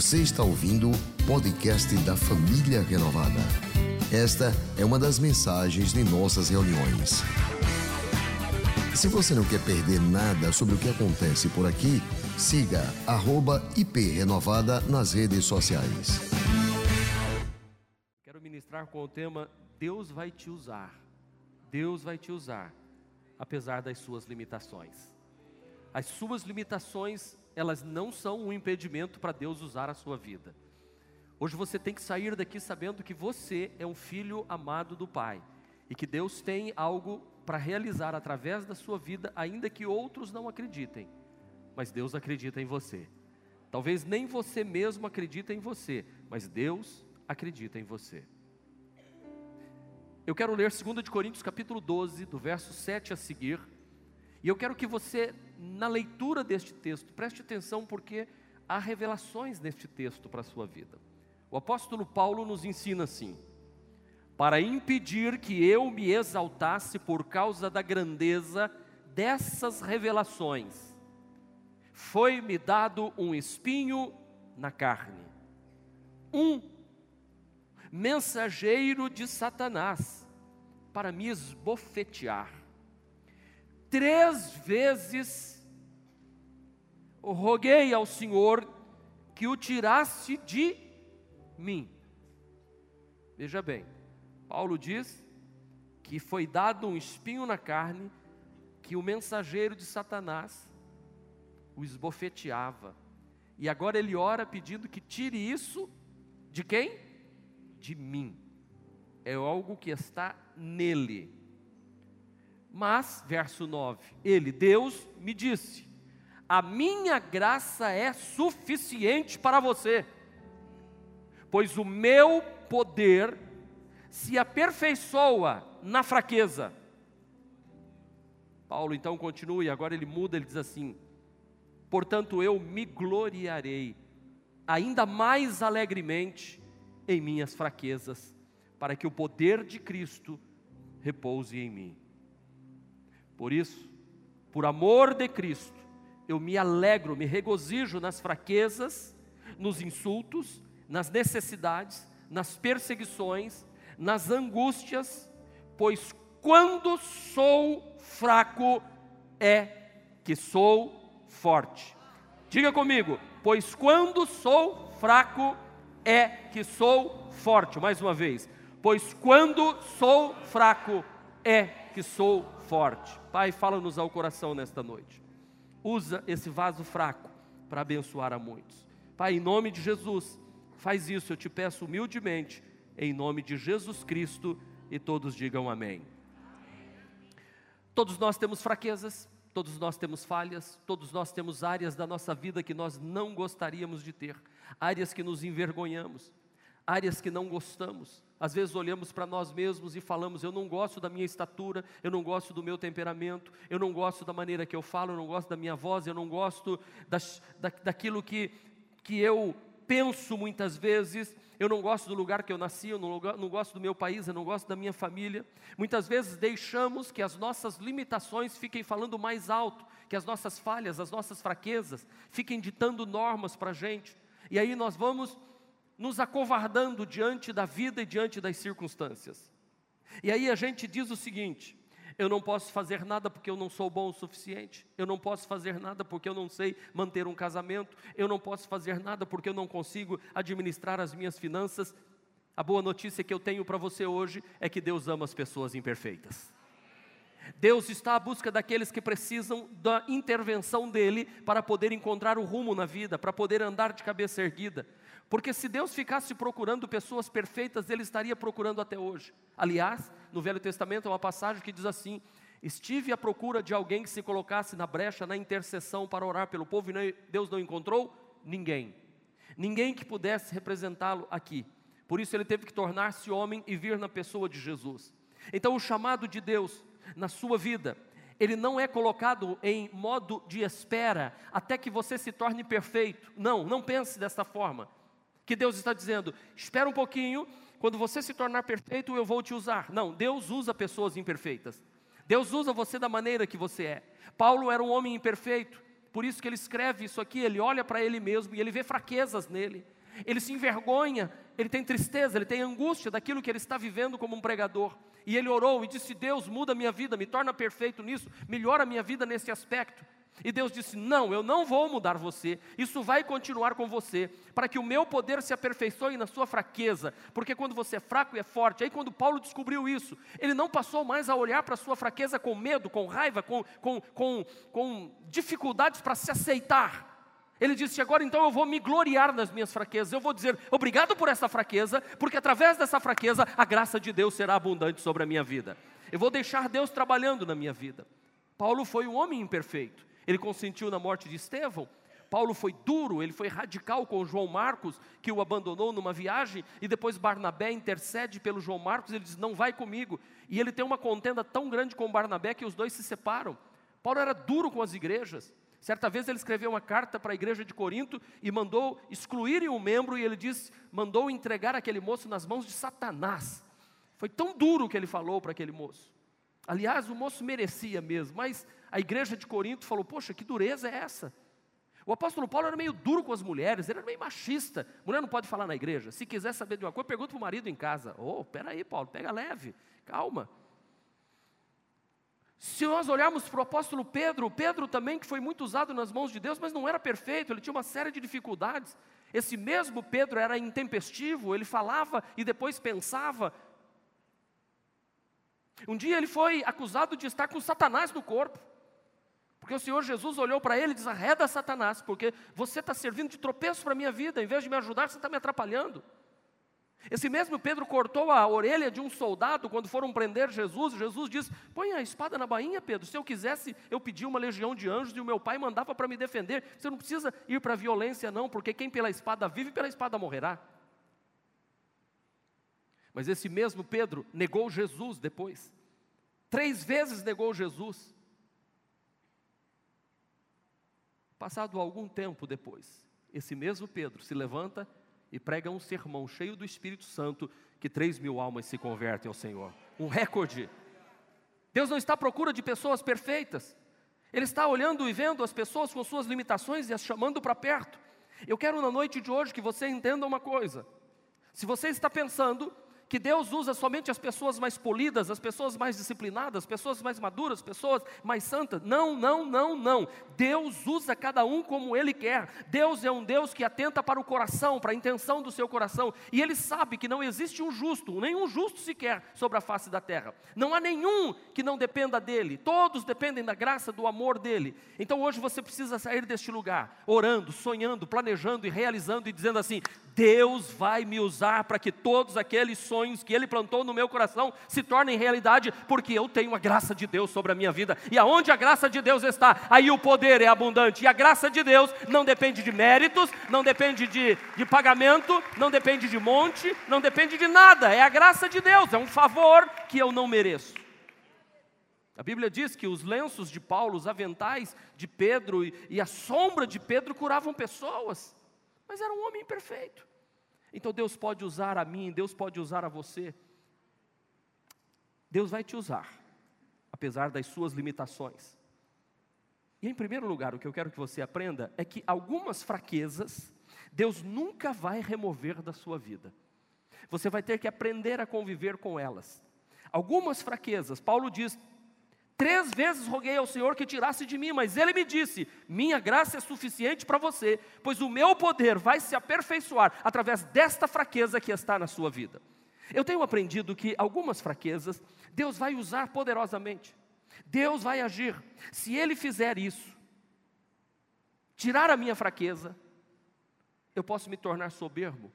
Você está ouvindo o podcast da Família Renovada. Esta é uma das mensagens de nossas reuniões. Se você não quer perder nada sobre o que acontece por aqui, siga @iprenovada nas redes sociais. Quero ministrar com o tema Deus vai te usar. Deus vai te usar, apesar das suas limitações. As suas limitações, elas não são um impedimento para Deus usar a sua vida. Hoje você tem que sair daqui sabendo que você é um filho amado do Pai e que Deus tem algo para realizar através da sua vida, ainda que outros não acreditem. Mas Deus acredita em você. Talvez nem você mesmo acredite em você, mas Deus acredita em você. Eu quero ler 2 de Coríntios capítulo 12, do verso 7 a seguir. E eu quero que você, na leitura deste texto, preste atenção porque há revelações neste texto para a sua vida. O apóstolo Paulo nos ensina assim: para impedir que eu me exaltasse por causa da grandeza dessas revelações, foi-me dado um espinho na carne, um mensageiro de Satanás, para me esbofetear. Três vezes roguei ao Senhor que o tirasse de mim. Veja bem, Paulo diz que foi dado um espinho na carne, que o mensageiro de Satanás o esbofeteava. E agora ele ora pedindo que tire isso de quem? De mim. É algo que está nele. Mas, verso 9, ele, Deus, me disse: A minha graça é suficiente para você, pois o meu poder se aperfeiçoa na fraqueza. Paulo então continua e agora ele muda, ele diz assim: Portanto eu me gloriarei ainda mais alegremente em minhas fraquezas, para que o poder de Cristo repouse em mim. Por isso, por amor de Cristo, eu me alegro, me regozijo nas fraquezas, nos insultos, nas necessidades, nas perseguições, nas angústias, pois quando sou fraco é que sou forte. Diga comigo, pois quando sou fraco é que sou forte. Mais uma vez, pois quando sou fraco é que sou forte. Pai, fala-nos ao coração nesta noite. Usa esse vaso fraco para abençoar a muitos. Pai, em nome de Jesus, faz isso, eu te peço humildemente, em nome de Jesus Cristo, e todos digam amém. Todos nós temos fraquezas, todos nós temos falhas, todos nós temos áreas da nossa vida que nós não gostaríamos de ter, áreas que nos envergonhamos, áreas que não gostamos. Às vezes olhamos para nós mesmos e falamos: eu não gosto da minha estatura, eu não gosto do meu temperamento, eu não gosto da maneira que eu falo, eu não gosto da minha voz, eu não gosto das, da, daquilo que, que eu penso muitas vezes, eu não gosto do lugar que eu nasci, eu não, não gosto do meu país, eu não gosto da minha família. Muitas vezes deixamos que as nossas limitações fiquem falando mais alto, que as nossas falhas, as nossas fraquezas fiquem ditando normas para a gente. E aí nós vamos nos acovardando diante da vida e diante das circunstâncias. E aí a gente diz o seguinte: eu não posso fazer nada porque eu não sou bom o suficiente, eu não posso fazer nada porque eu não sei manter um casamento, eu não posso fazer nada porque eu não consigo administrar as minhas finanças. A boa notícia que eu tenho para você hoje é que Deus ama as pessoas imperfeitas. Deus está à busca daqueles que precisam da intervenção dele para poder encontrar o rumo na vida, para poder andar de cabeça erguida. Porque se Deus ficasse procurando pessoas perfeitas, Ele estaria procurando até hoje. Aliás, no Velho Testamento há uma passagem que diz assim: Estive à procura de alguém que se colocasse na brecha, na intercessão para orar pelo povo, e Deus não encontrou ninguém. Ninguém que pudesse representá-lo aqui. Por isso ele teve que tornar-se homem e vir na pessoa de Jesus. Então, o chamado de Deus na sua vida, ele não é colocado em modo de espera até que você se torne perfeito. Não, não pense dessa forma que Deus está dizendo: espera um pouquinho, quando você se tornar perfeito, eu vou te usar. Não, Deus usa pessoas imperfeitas. Deus usa você da maneira que você é. Paulo era um homem imperfeito, Por isso que ele escreve isso aqui, ele olha para ele mesmo e ele vê fraquezas nele. Ele se envergonha, ele tem tristeza, ele tem angústia daquilo que ele está vivendo como um pregador. E ele orou e disse: Deus, muda a minha vida, me torna perfeito nisso, melhora a minha vida nesse aspecto. E Deus disse: Não, eu não vou mudar você, isso vai continuar com você, para que o meu poder se aperfeiçoe na sua fraqueza, porque quando você é fraco e é forte, aí quando Paulo descobriu isso, ele não passou mais a olhar para a sua fraqueza com medo, com raiva, com, com, com, com dificuldades para se aceitar. Ele disse: Agora então eu vou me gloriar nas minhas fraquezas, eu vou dizer obrigado por essa fraqueza, porque através dessa fraqueza a graça de Deus será abundante sobre a minha vida. Eu vou deixar Deus trabalhando na minha vida. Paulo foi um homem imperfeito, ele consentiu na morte de Estevão. Paulo foi duro, ele foi radical com João Marcos, que o abandonou numa viagem, e depois Barnabé intercede pelo João Marcos, ele diz: Não vai comigo. E ele tem uma contenda tão grande com Barnabé que os dois se separam. Paulo era duro com as igrejas. Certa vez ele escreveu uma carta para a igreja de Corinto e mandou excluírem um membro, e ele diz: mandou entregar aquele moço nas mãos de Satanás. Foi tão duro que ele falou para aquele moço. Aliás, o moço merecia mesmo, mas a igreja de Corinto falou: Poxa, que dureza é essa? O apóstolo Paulo era meio duro com as mulheres, ele era meio machista. Mulher não pode falar na igreja. Se quiser saber de uma coisa, pergunta para o marido em casa. Oh, peraí, Paulo, pega leve, calma. Se nós olharmos para o apóstolo Pedro, Pedro também que foi muito usado nas mãos de Deus, mas não era perfeito, ele tinha uma série de dificuldades. Esse mesmo Pedro era intempestivo, ele falava e depois pensava. Um dia ele foi acusado de estar com Satanás no corpo. Porque o Senhor Jesus olhou para ele e disse: arreda Satanás, porque você está servindo de tropeço para a minha vida, em vez de me ajudar, você está me atrapalhando. Esse mesmo Pedro cortou a orelha de um soldado quando foram prender Jesus. Jesus disse: Põe a espada na bainha, Pedro. Se eu quisesse, eu pedia uma legião de anjos e o meu pai mandava para me defender. Você não precisa ir para a violência, não, porque quem pela espada vive, pela espada morrerá. Mas esse mesmo Pedro negou Jesus depois. Três vezes negou Jesus. Passado algum tempo depois, esse mesmo Pedro se levanta e prega um sermão cheio do Espírito Santo que três mil almas se convertem ao Senhor. Um recorde. Deus não está à procura de pessoas perfeitas. Ele está olhando e vendo as pessoas com suas limitações e as chamando para perto. Eu quero na noite de hoje que você entenda uma coisa. Se você está pensando que Deus usa somente as pessoas mais polidas, as pessoas mais disciplinadas, pessoas mais maduras, pessoas mais santas. Não, não, não, não. Deus usa cada um como Ele quer. Deus é um Deus que atenta para o coração, para a intenção do seu coração. E Ele sabe que não existe um justo, nenhum justo sequer sobre a face da terra. Não há nenhum que não dependa dEle. Todos dependem da graça, do amor dEle. Então hoje você precisa sair deste lugar, orando, sonhando, planejando e realizando e dizendo assim: Deus vai me usar para que todos aqueles sonhos que Ele plantou no meu coração se tornem realidade, porque eu tenho a graça de Deus sobre a minha vida. E aonde a graça de Deus está, aí o poder é abundante. E a graça de Deus não depende de méritos, não depende de, de pagamento, não depende de monte, não depende de nada. É a graça de Deus, é um favor que eu não mereço. A Bíblia diz que os lenços de Paulo, os aventais de Pedro e, e a sombra de Pedro curavam pessoas mas era um homem imperfeito. Então Deus pode usar a mim, Deus pode usar a você. Deus vai te usar, apesar das suas limitações. E em primeiro lugar, o que eu quero que você aprenda é que algumas fraquezas Deus nunca vai remover da sua vida. Você vai ter que aprender a conviver com elas. Algumas fraquezas, Paulo diz: Três vezes roguei ao Senhor que tirasse de mim, mas ele me disse: Minha graça é suficiente para você, pois o meu poder vai se aperfeiçoar através desta fraqueza que está na sua vida. Eu tenho aprendido que algumas fraquezas Deus vai usar poderosamente, Deus vai agir. Se Ele fizer isso, tirar a minha fraqueza, eu posso me tornar soberbo.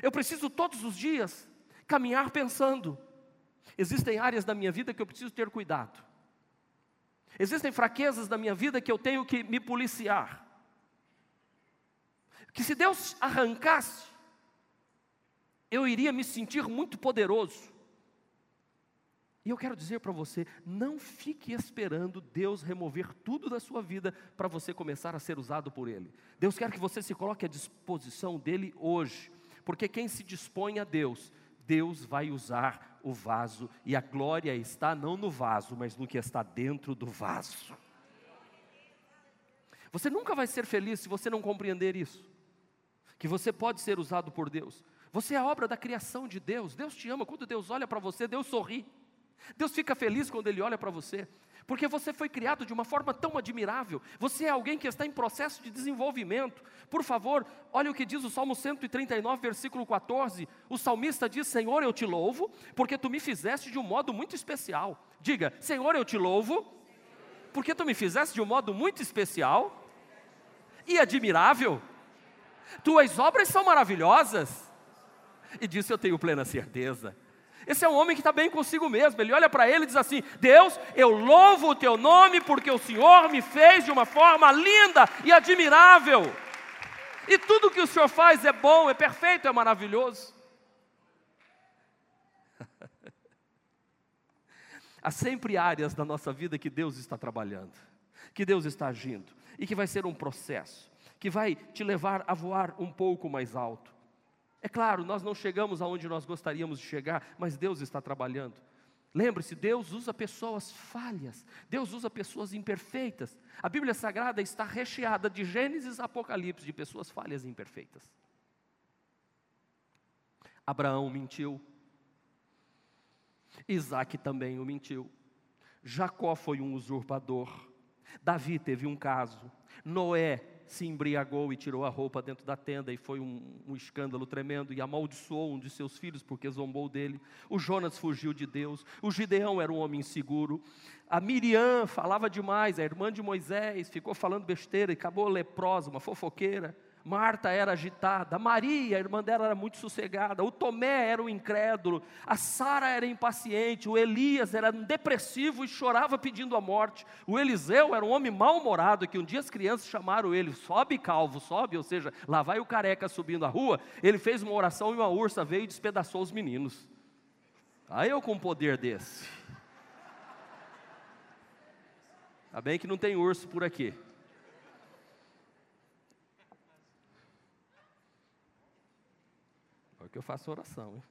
Eu preciso todos os dias caminhar pensando: Existem áreas da minha vida que eu preciso ter cuidado. Existem fraquezas da minha vida que eu tenho que me policiar. Que se Deus arrancasse, eu iria me sentir muito poderoso. E eu quero dizer para você: não fique esperando Deus remover tudo da sua vida para você começar a ser usado por Ele. Deus quer que você se coloque à disposição dEle hoje, porque quem se dispõe a Deus, Deus vai usar o vaso, e a glória está não no vaso, mas no que está dentro do vaso. Você nunca vai ser feliz se você não compreender isso. Que você pode ser usado por Deus. Você é a obra da criação de Deus. Deus te ama. Quando Deus olha para você, Deus sorri. Deus fica feliz quando Ele olha para você. Porque você foi criado de uma forma tão admirável. Você é alguém que está em processo de desenvolvimento. Por favor, olha o que diz o Salmo 139, versículo 14. O salmista diz: Senhor, eu te louvo, porque tu me fizeste de um modo muito especial. Diga: Senhor, eu te louvo, porque tu me fizeste de um modo muito especial e admirável. Tuas obras são maravilhosas. E disso eu tenho plena certeza. Esse é um homem que está bem consigo mesmo. Ele olha para ele e diz assim: Deus, eu louvo o teu nome porque o Senhor me fez de uma forma linda e admirável. E tudo que o Senhor faz é bom, é perfeito, é maravilhoso. Há sempre áreas da nossa vida que Deus está trabalhando, que Deus está agindo, e que vai ser um processo, que vai te levar a voar um pouco mais alto. É claro, nós não chegamos aonde nós gostaríamos de chegar, mas Deus está trabalhando. Lembre-se, Deus usa pessoas falhas, Deus usa pessoas imperfeitas. A Bíblia Sagrada está recheada de Gênesis Apocalipse, de pessoas falhas e imperfeitas. Abraão mentiu, Isaac também o mentiu, Jacó foi um usurpador, Davi teve um caso, Noé se embriagou e tirou a roupa dentro da tenda, e foi um, um, escândalo tremendo, e amaldiçoou um de seus filhos porque zombou dele. O Jonas fugiu de Deus, o Gideão era um homem inseguro, a Miriam falava demais, a irmã de Moisés, ficou falando besteira e acabou leprosa, uma fofoqueira. Marta era agitada, Maria, a irmã dela, era muito sossegada, o Tomé era um incrédulo, a Sara era impaciente, o Elias era um depressivo e chorava pedindo a morte, o Eliseu era um homem mal-humorado, que um dia as crianças chamaram ele, sobe calvo, sobe, ou seja, lá vai o careca subindo a rua, ele fez uma oração e uma ursa veio e despedaçou os meninos. Aí eu com um poder desse. Tá bem que não tem urso por aqui. Que eu faço oração.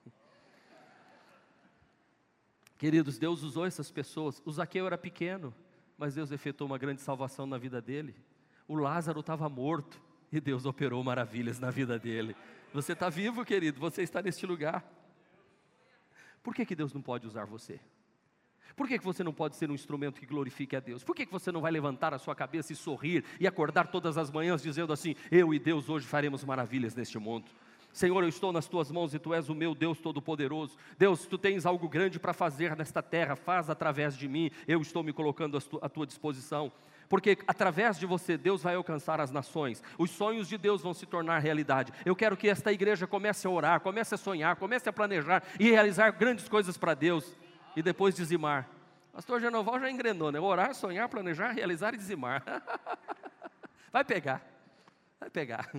Queridos, Deus usou essas pessoas. O Zaqueu era pequeno, mas Deus efetuou uma grande salvação na vida dele. O Lázaro estava morto e Deus operou maravilhas na vida dele. Você está vivo, querido, você está neste lugar. Por que, que Deus não pode usar você? Por que, que você não pode ser um instrumento que glorifique a Deus? Por que, que você não vai levantar a sua cabeça e sorrir e acordar todas as manhãs dizendo assim: Eu e Deus hoje faremos maravilhas neste mundo? Senhor, eu estou nas tuas mãos e tu és o meu Deus Todo-Poderoso. Deus, tu tens algo grande para fazer nesta terra, faz através de mim, eu estou me colocando à tua disposição. Porque através de você, Deus vai alcançar as nações, os sonhos de Deus vão se tornar realidade. Eu quero que esta igreja comece a orar, comece a sonhar, comece a planejar e realizar grandes coisas para Deus e depois dizimar. Pastor Genoval já engrenou, né? Orar, sonhar, planejar, realizar e dizimar. vai pegar, vai pegar.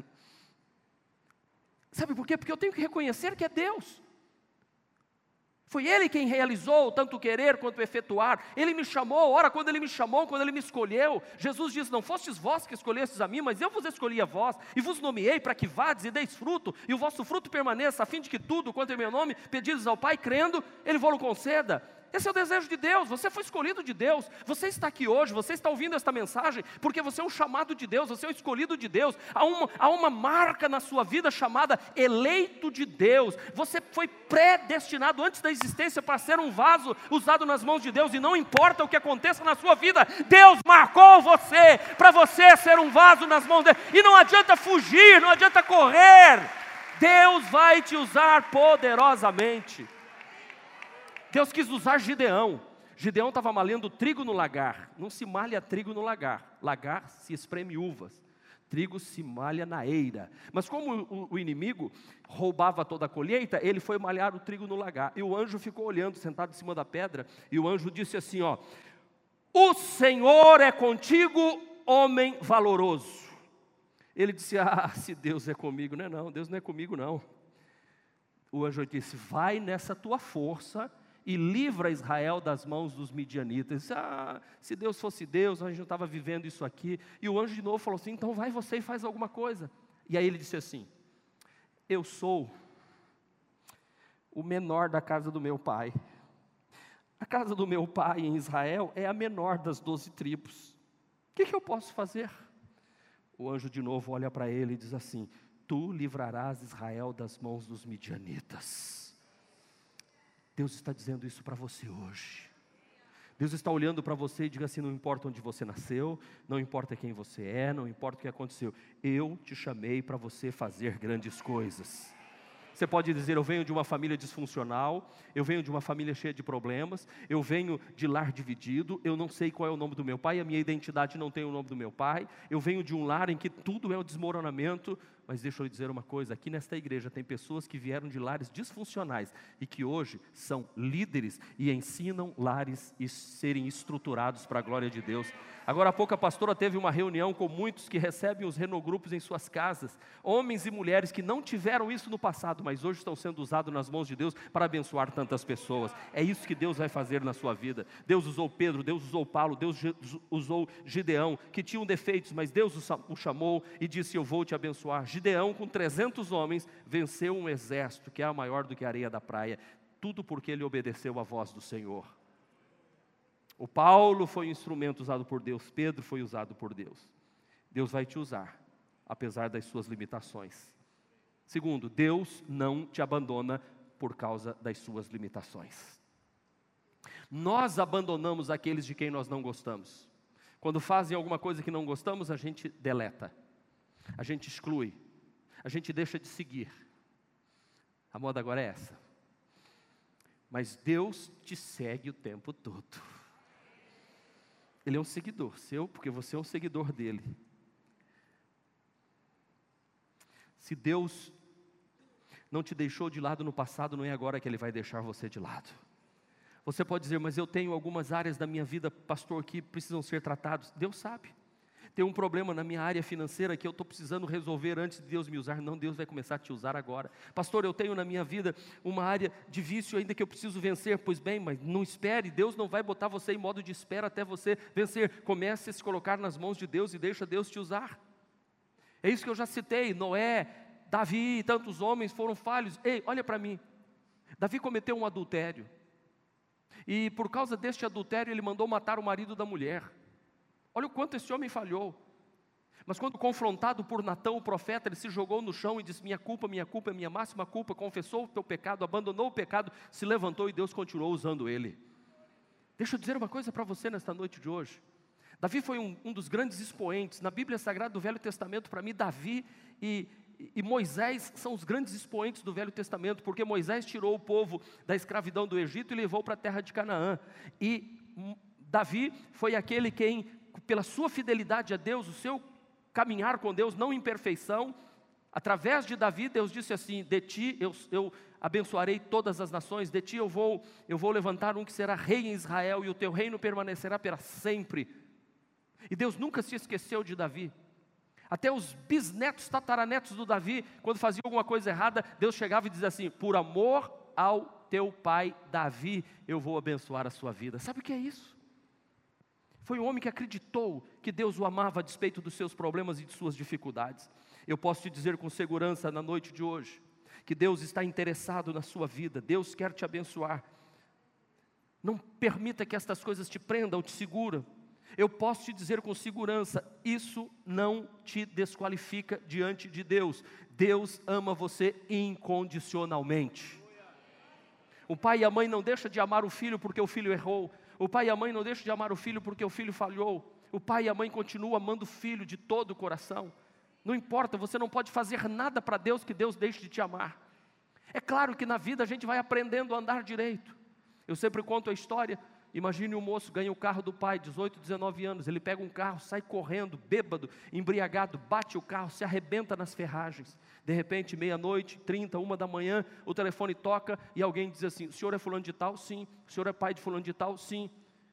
Sabe por quê? Porque eu tenho que reconhecer que é Deus. Foi Ele quem realizou tanto querer quanto efetuar. Ele me chamou, ora, quando Ele me chamou, quando Ele me escolheu. Jesus diz: Não fostes vós que escolhestes a mim, mas eu vos escolhi a vós, e vos nomeei para que vades e deis fruto, e o vosso fruto permaneça, a fim de que tudo, quanto em meu nome, pedidos ao Pai, crendo, Ele vos conceda. Esse é o desejo de Deus. Você foi escolhido de Deus. Você está aqui hoje, você está ouvindo esta mensagem, porque você é um chamado de Deus, você é um escolhido de Deus. Há uma, há uma marca na sua vida chamada eleito de Deus. Você foi predestinado antes da existência para ser um vaso usado nas mãos de Deus, e não importa o que aconteça na sua vida, Deus marcou você para você ser um vaso nas mãos dele. E não adianta fugir, não adianta correr. Deus vai te usar poderosamente. Deus quis usar Gideão. Gideão estava malhando trigo no lagar. Não se malha trigo no lagar. Lagar se espreme uvas. Trigo se malha na eira. Mas como o, o inimigo roubava toda a colheita, ele foi malhar o trigo no lagar. E o anjo ficou olhando, sentado em cima da pedra, e o anjo disse assim: ó, O Senhor é contigo, homem valoroso. Ele disse: Ah, se Deus é comigo, não é não, Deus não é comigo não. O anjo disse: Vai nessa tua força e livra Israel das mãos dos midianitas. Ah, se Deus fosse Deus, a gente não estava vivendo isso aqui. E o anjo de novo falou assim: então vai você e faz alguma coisa. E aí ele disse assim: Eu sou o menor da casa do meu pai. A casa do meu pai em Israel é a menor das doze tribos. O que, que eu posso fazer? O anjo de novo olha para ele e diz assim: Tu livrarás Israel das mãos dos midianitas. Deus está dizendo isso para você hoje. Deus está olhando para você e diga assim: não importa onde você nasceu, não importa quem você é, não importa o que aconteceu, eu te chamei para você fazer grandes coisas. Você pode dizer: Eu venho de uma família disfuncional, eu venho de uma família cheia de problemas, eu venho de lar dividido, eu não sei qual é o nome do meu pai, a minha identidade não tem o nome do meu pai, eu venho de um lar em que tudo é o desmoronamento, mas deixa eu dizer uma coisa: aqui nesta igreja tem pessoas que vieram de lares disfuncionais e que hoje são líderes e ensinam lares e serem estruturados para a glória de Deus. Agora há pouco a pastora teve uma reunião com muitos que recebem os renogrupos em suas casas, homens e mulheres que não tiveram isso no passado, mas hoje estão sendo usados nas mãos de Deus para abençoar tantas pessoas. É isso que Deus vai fazer na sua vida. Deus usou Pedro, Deus usou Paulo, Deus usou Gideão, que tinham defeitos, mas Deus o chamou e disse: Eu vou te abençoar. Gideão, com 300 homens, venceu um exército que é maior do que a areia da praia, tudo porque ele obedeceu à voz do Senhor. O Paulo foi um instrumento usado por Deus, Pedro foi usado por Deus. Deus vai te usar, apesar das suas limitações. Segundo, Deus não te abandona por causa das suas limitações. Nós abandonamos aqueles de quem nós não gostamos. Quando fazem alguma coisa que não gostamos, a gente deleta, a gente exclui, a gente deixa de seguir. A moda agora é essa. Mas Deus te segue o tempo todo. Ele é um seguidor seu, porque você é um seguidor dele. Se Deus não te deixou de lado no passado, não é agora que Ele vai deixar você de lado. Você pode dizer, mas eu tenho algumas áreas da minha vida, pastor, que precisam ser tratados. Deus sabe tem um problema na minha área financeira que eu estou precisando resolver antes de Deus me usar. Não, Deus vai começar a te usar agora. Pastor, eu tenho na minha vida uma área de vício ainda que eu preciso vencer. Pois bem, mas não espere, Deus não vai botar você em modo de espera até você vencer. Comece a se colocar nas mãos de Deus e deixa Deus te usar. É isso que eu já citei. Noé, Davi e tantos homens foram falhos. Ei, olha para mim. Davi cometeu um adultério. E por causa deste adultério, ele mandou matar o marido da mulher. Olha o quanto esse homem falhou. Mas quando confrontado por Natão, o profeta, ele se jogou no chão e disse: Minha culpa, minha culpa, minha máxima culpa, confessou o teu pecado, abandonou o pecado, se levantou e Deus continuou usando ele. Deixa eu dizer uma coisa para você nesta noite de hoje. Davi foi um, um, dos grandes expoentes. Na Bíblia Sagrada do Velho Testamento, para mim, Davi e, e Moisés são os grandes expoentes do Velho Testamento, porque Moisés tirou o povo da escravidão do Egito e levou para a terra de Canaã. E Davi foi aquele quem pela sua fidelidade a Deus, o seu caminhar com Deus, não imperfeição, através de Davi, Deus disse assim: De ti eu, eu abençoarei todas as nações, de ti eu vou, eu vou levantar um que será rei em Israel, e o teu reino permanecerá para sempre. E Deus nunca se esqueceu de Davi. Até os bisnetos, tataranetos do Davi, quando faziam alguma coisa errada, Deus chegava e dizia assim: Por amor ao teu pai Davi, eu vou abençoar a sua vida. Sabe o que é isso? Foi um homem que acreditou que Deus o amava a despeito dos seus problemas e de suas dificuldades. Eu posso te dizer com segurança na noite de hoje que Deus está interessado na sua vida, Deus quer te abençoar. Não permita que estas coisas te prendam, te seguram. Eu posso te dizer com segurança, isso não te desqualifica diante de Deus. Deus ama você incondicionalmente. O pai e a mãe não deixam de amar o filho porque o filho errou, o pai e a mãe não deixam de amar o filho porque o filho falhou. O pai e a mãe continuam amando o filho de todo o coração. Não importa, você não pode fazer nada para Deus que Deus deixe de te amar. É claro que na vida a gente vai aprendendo a andar direito. Eu sempre conto a história Imagine um moço ganha o carro do pai, 18, 19 anos, ele pega um carro, sai correndo, bêbado, embriagado, bate o carro, se arrebenta nas ferragens. De repente, meia-noite, 30, uma da manhã, o telefone toca e alguém diz assim: "O senhor é fulano de tal? Sim. O senhor é pai de fulano de tal? Sim.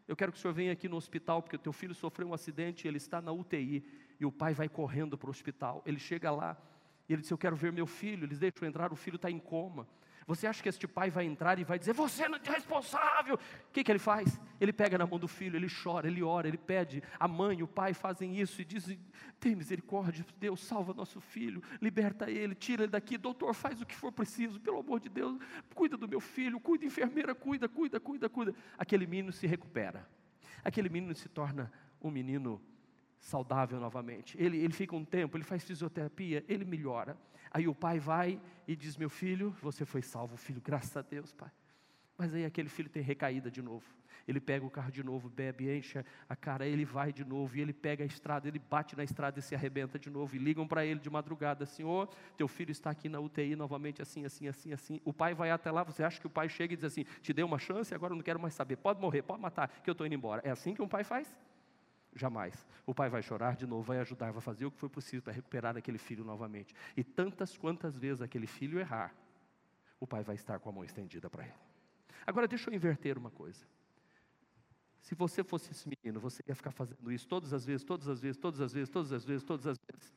Eu quero que o senhor venha aqui no hospital porque o teu filho sofreu um acidente, e ele está na UTI". E o pai vai correndo para o hospital. Ele chega lá e ele diz: "Eu quero ver meu filho". Eles deixam entrar, o filho está em coma. Você acha que este pai vai entrar e vai dizer, você não é responsável? O que, que ele faz? Ele pega na mão do filho, ele chora, ele ora, ele pede. A mãe o pai fazem isso e dizem: tem misericórdia, Deus, salva nosso filho, liberta ele, tira ele daqui. Doutor, faz o que for preciso, pelo amor de Deus, cuida do meu filho, cuida, enfermeira, cuida, cuida, cuida, cuida. Aquele menino se recupera. Aquele menino se torna um menino saudável novamente. Ele, ele fica um tempo, ele faz fisioterapia, ele melhora. Aí o pai vai e diz: Meu filho, você foi salvo, filho, graças a Deus, pai. Mas aí aquele filho tem recaída de novo. Ele pega o carro de novo, bebe, enche a cara, ele vai de novo, e ele pega a estrada, ele bate na estrada e se arrebenta de novo. E ligam para ele de madrugada: Senhor, teu filho está aqui na UTI novamente, assim, assim, assim, assim. O pai vai até lá, você acha que o pai chega e diz assim: Te dei uma chance, agora eu não quero mais saber, pode morrer, pode matar, que eu estou indo embora. É assim que um pai faz? Jamais. O pai vai chorar de novo, vai ajudar, vai fazer o que foi possível para recuperar aquele filho novamente. E tantas quantas vezes aquele filho errar, o pai vai estar com a mão estendida para ele. Agora deixa eu inverter uma coisa. Se você fosse esse menino, você ia ficar fazendo isso todas as vezes, todas as vezes, todas as vezes, todas as vezes, todas as vezes.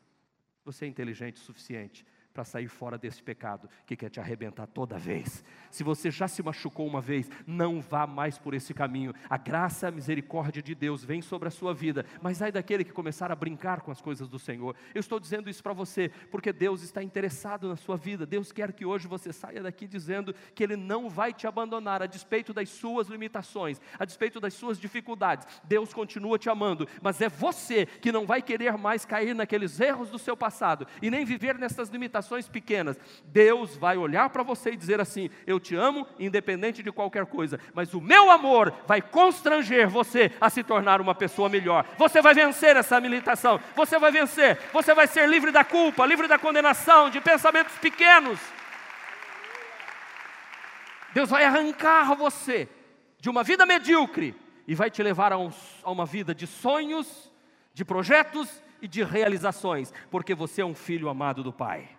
Você é inteligente o suficiente para sair fora desse pecado que quer te arrebentar toda vez. Se você já se machucou uma vez, não vá mais por esse caminho. A graça a misericórdia de Deus vem sobre a sua vida, mas ai daquele que começar a brincar com as coisas do Senhor. Eu estou dizendo isso para você porque Deus está interessado na sua vida. Deus quer que hoje você saia daqui dizendo que Ele não vai te abandonar a despeito das suas limitações, a despeito das suas dificuldades. Deus continua te amando, mas é você que não vai querer mais cair naqueles erros do seu passado e nem viver nessas limitações pequenas, Deus vai olhar para você e dizer assim: Eu te amo, independente de qualquer coisa, mas o meu amor vai constranger você a se tornar uma pessoa melhor. Você vai vencer essa militação, você vai vencer, você vai ser livre da culpa, livre da condenação, de pensamentos pequenos. Deus vai arrancar você de uma vida medíocre e vai te levar a, um, a uma vida de sonhos, de projetos e de realizações, porque você é um filho amado do Pai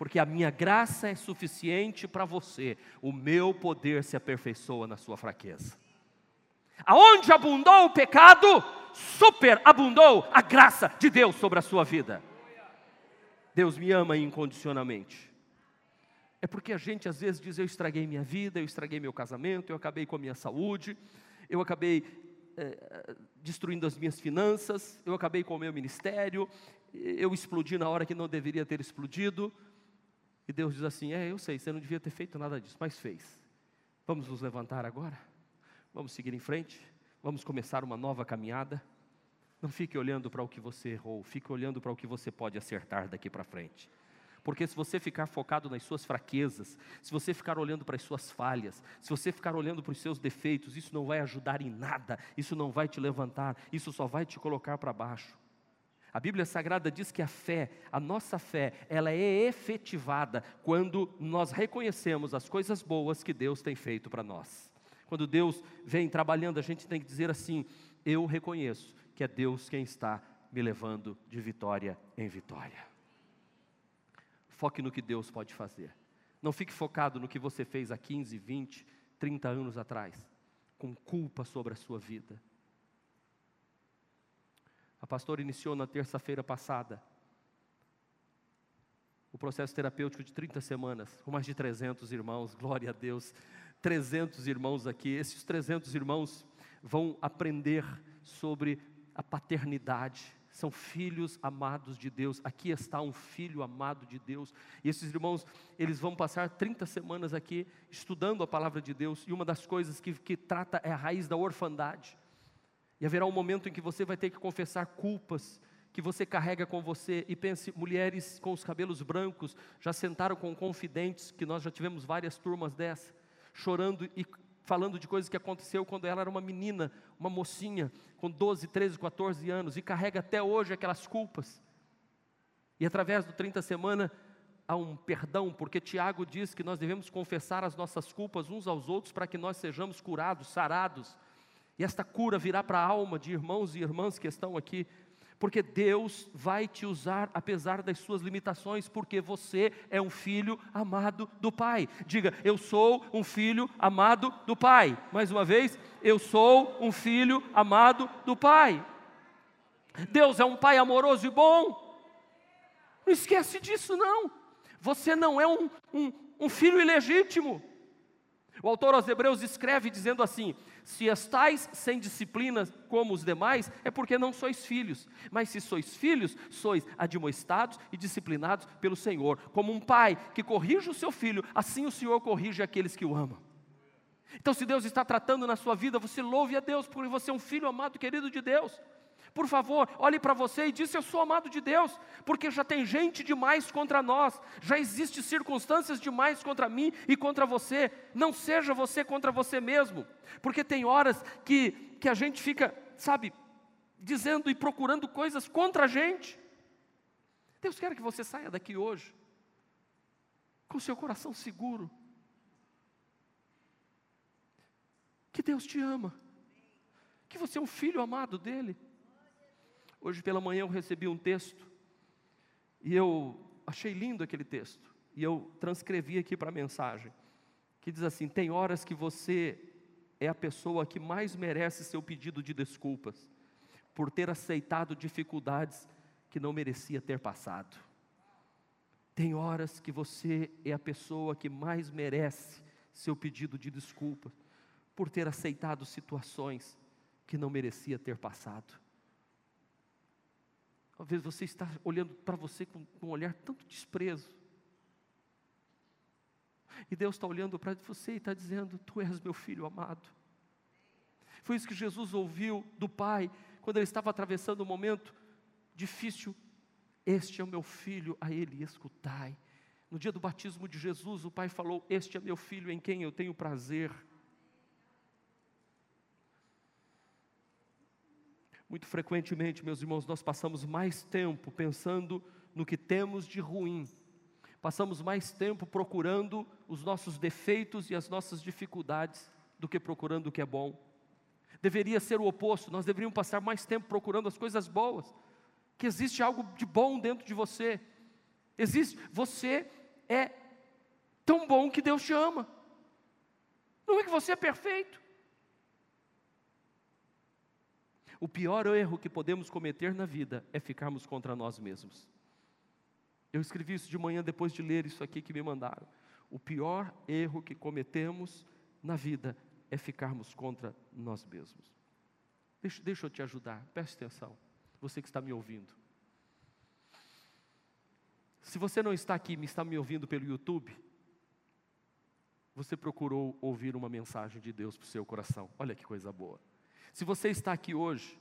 porque a minha graça é suficiente para você, o meu poder se aperfeiçoa na sua fraqueza. Aonde abundou o pecado, superabundou a graça de Deus sobre a sua vida. Deus me ama incondicionalmente. É porque a gente às vezes diz: Eu estraguei minha vida, eu estraguei meu casamento, eu acabei com a minha saúde, eu acabei é, destruindo as minhas finanças, eu acabei com o meu ministério, eu explodi na hora que não deveria ter explodido. E Deus diz assim: É, eu sei, você não devia ter feito nada disso, mas fez. Vamos nos levantar agora? Vamos seguir em frente? Vamos começar uma nova caminhada? Não fique olhando para o que você errou, fique olhando para o que você pode acertar daqui para frente. Porque se você ficar focado nas suas fraquezas, se você ficar olhando para as suas falhas, se você ficar olhando para os seus defeitos, isso não vai ajudar em nada, isso não vai te levantar, isso só vai te colocar para baixo. A Bíblia Sagrada diz que a fé, a nossa fé, ela é efetivada quando nós reconhecemos as coisas boas que Deus tem feito para nós. Quando Deus vem trabalhando, a gente tem que dizer assim: eu reconheço que é Deus quem está me levando de vitória em vitória. Foque no que Deus pode fazer. Não fique focado no que você fez há 15, 20, 30 anos atrás, com culpa sobre a sua vida a pastora iniciou na terça-feira passada o processo terapêutico de 30 semanas, com mais de 300 irmãos, glória a Deus. 300 irmãos aqui, esses 300 irmãos vão aprender sobre a paternidade, são filhos amados de Deus. Aqui está um filho amado de Deus. E esses irmãos, eles vão passar 30 semanas aqui estudando a palavra de Deus. E uma das coisas que, que trata é a raiz da orfandade. E haverá um momento em que você vai ter que confessar culpas que você carrega com você. E pense, mulheres com os cabelos brancos já sentaram com confidentes, que nós já tivemos várias turmas dessa, chorando e falando de coisas que aconteceu quando ela era uma menina, uma mocinha, com 12, 13, 14 anos, e carrega até hoje aquelas culpas. E através do 30 semana há um perdão, porque Tiago diz que nós devemos confessar as nossas culpas uns aos outros para que nós sejamos curados, sarados. E esta cura virá para a alma de irmãos e irmãs que estão aqui, porque Deus vai te usar apesar das suas limitações, porque você é um filho amado do Pai. Diga, eu sou um filho amado do Pai. Mais uma vez, eu sou um filho amado do Pai. Deus é um Pai amoroso e bom. Não esquece disso, não. Você não é um, um, um filho ilegítimo. O autor aos Hebreus escreve dizendo assim: Se estáis sem disciplina como os demais, é porque não sois filhos. Mas se sois filhos, sois admoestados e disciplinados pelo Senhor. Como um pai que corrige o seu filho, assim o Senhor corrige aqueles que o amam. Então, se Deus está tratando na sua vida, você louve a Deus, porque você é um filho amado, querido de Deus. Por favor, olhe para você e diz: Eu sou amado de Deus, porque já tem gente demais contra nós, já existe circunstâncias demais contra mim e contra você. Não seja você contra você mesmo, porque tem horas que, que a gente fica, sabe, dizendo e procurando coisas contra a gente. Deus quer que você saia daqui hoje com seu coração seguro, que Deus te ama, que você é um filho amado dEle. Hoje pela manhã eu recebi um texto e eu achei lindo aquele texto e eu transcrevi aqui para a mensagem que diz assim: tem horas que você é a pessoa que mais merece seu pedido de desculpas por ter aceitado dificuldades que não merecia ter passado. Tem horas que você é a pessoa que mais merece seu pedido de desculpas por ter aceitado situações que não merecia ter passado. Talvez você está olhando para você com, com um olhar tanto desprezo. E Deus está olhando para você e está dizendo: Tu és meu filho amado. Foi isso que Jesus ouviu do Pai quando ele estava atravessando um momento difícil. Este é o meu filho, a ele escutai. No dia do batismo de Jesus, o Pai falou: Este é meu filho em quem eu tenho prazer. Muito frequentemente, meus irmãos, nós passamos mais tempo pensando no que temos de ruim, passamos mais tempo procurando os nossos defeitos e as nossas dificuldades do que procurando o que é bom. Deveria ser o oposto, nós deveríamos passar mais tempo procurando as coisas boas, que existe algo de bom dentro de você. Existe, você é tão bom que Deus te ama. Não é que você é perfeito. O pior erro que podemos cometer na vida é ficarmos contra nós mesmos. Eu escrevi isso de manhã depois de ler isso aqui que me mandaram. O pior erro que cometemos na vida é ficarmos contra nós mesmos. Deixa, deixa eu te ajudar, preste atenção, você que está me ouvindo. Se você não está aqui, me está me ouvindo pelo YouTube, você procurou ouvir uma mensagem de Deus para o seu coração. Olha que coisa boa. Se você está aqui hoje,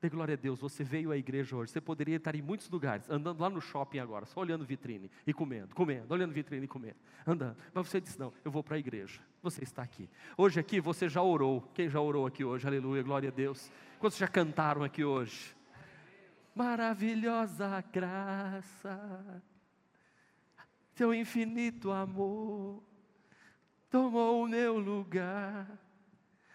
dê glória a Deus, você veio à igreja hoje. Você poderia estar em muitos lugares, andando lá no shopping agora, só olhando vitrine e comendo, comendo, olhando vitrine e comendo, andando. Mas você disse: Não, eu vou para a igreja. Você está aqui. Hoje aqui você já orou. Quem já orou aqui hoje? Aleluia, glória a Deus. Quantos já cantaram aqui hoje? Maravilhosa graça, teu infinito amor tomou o meu lugar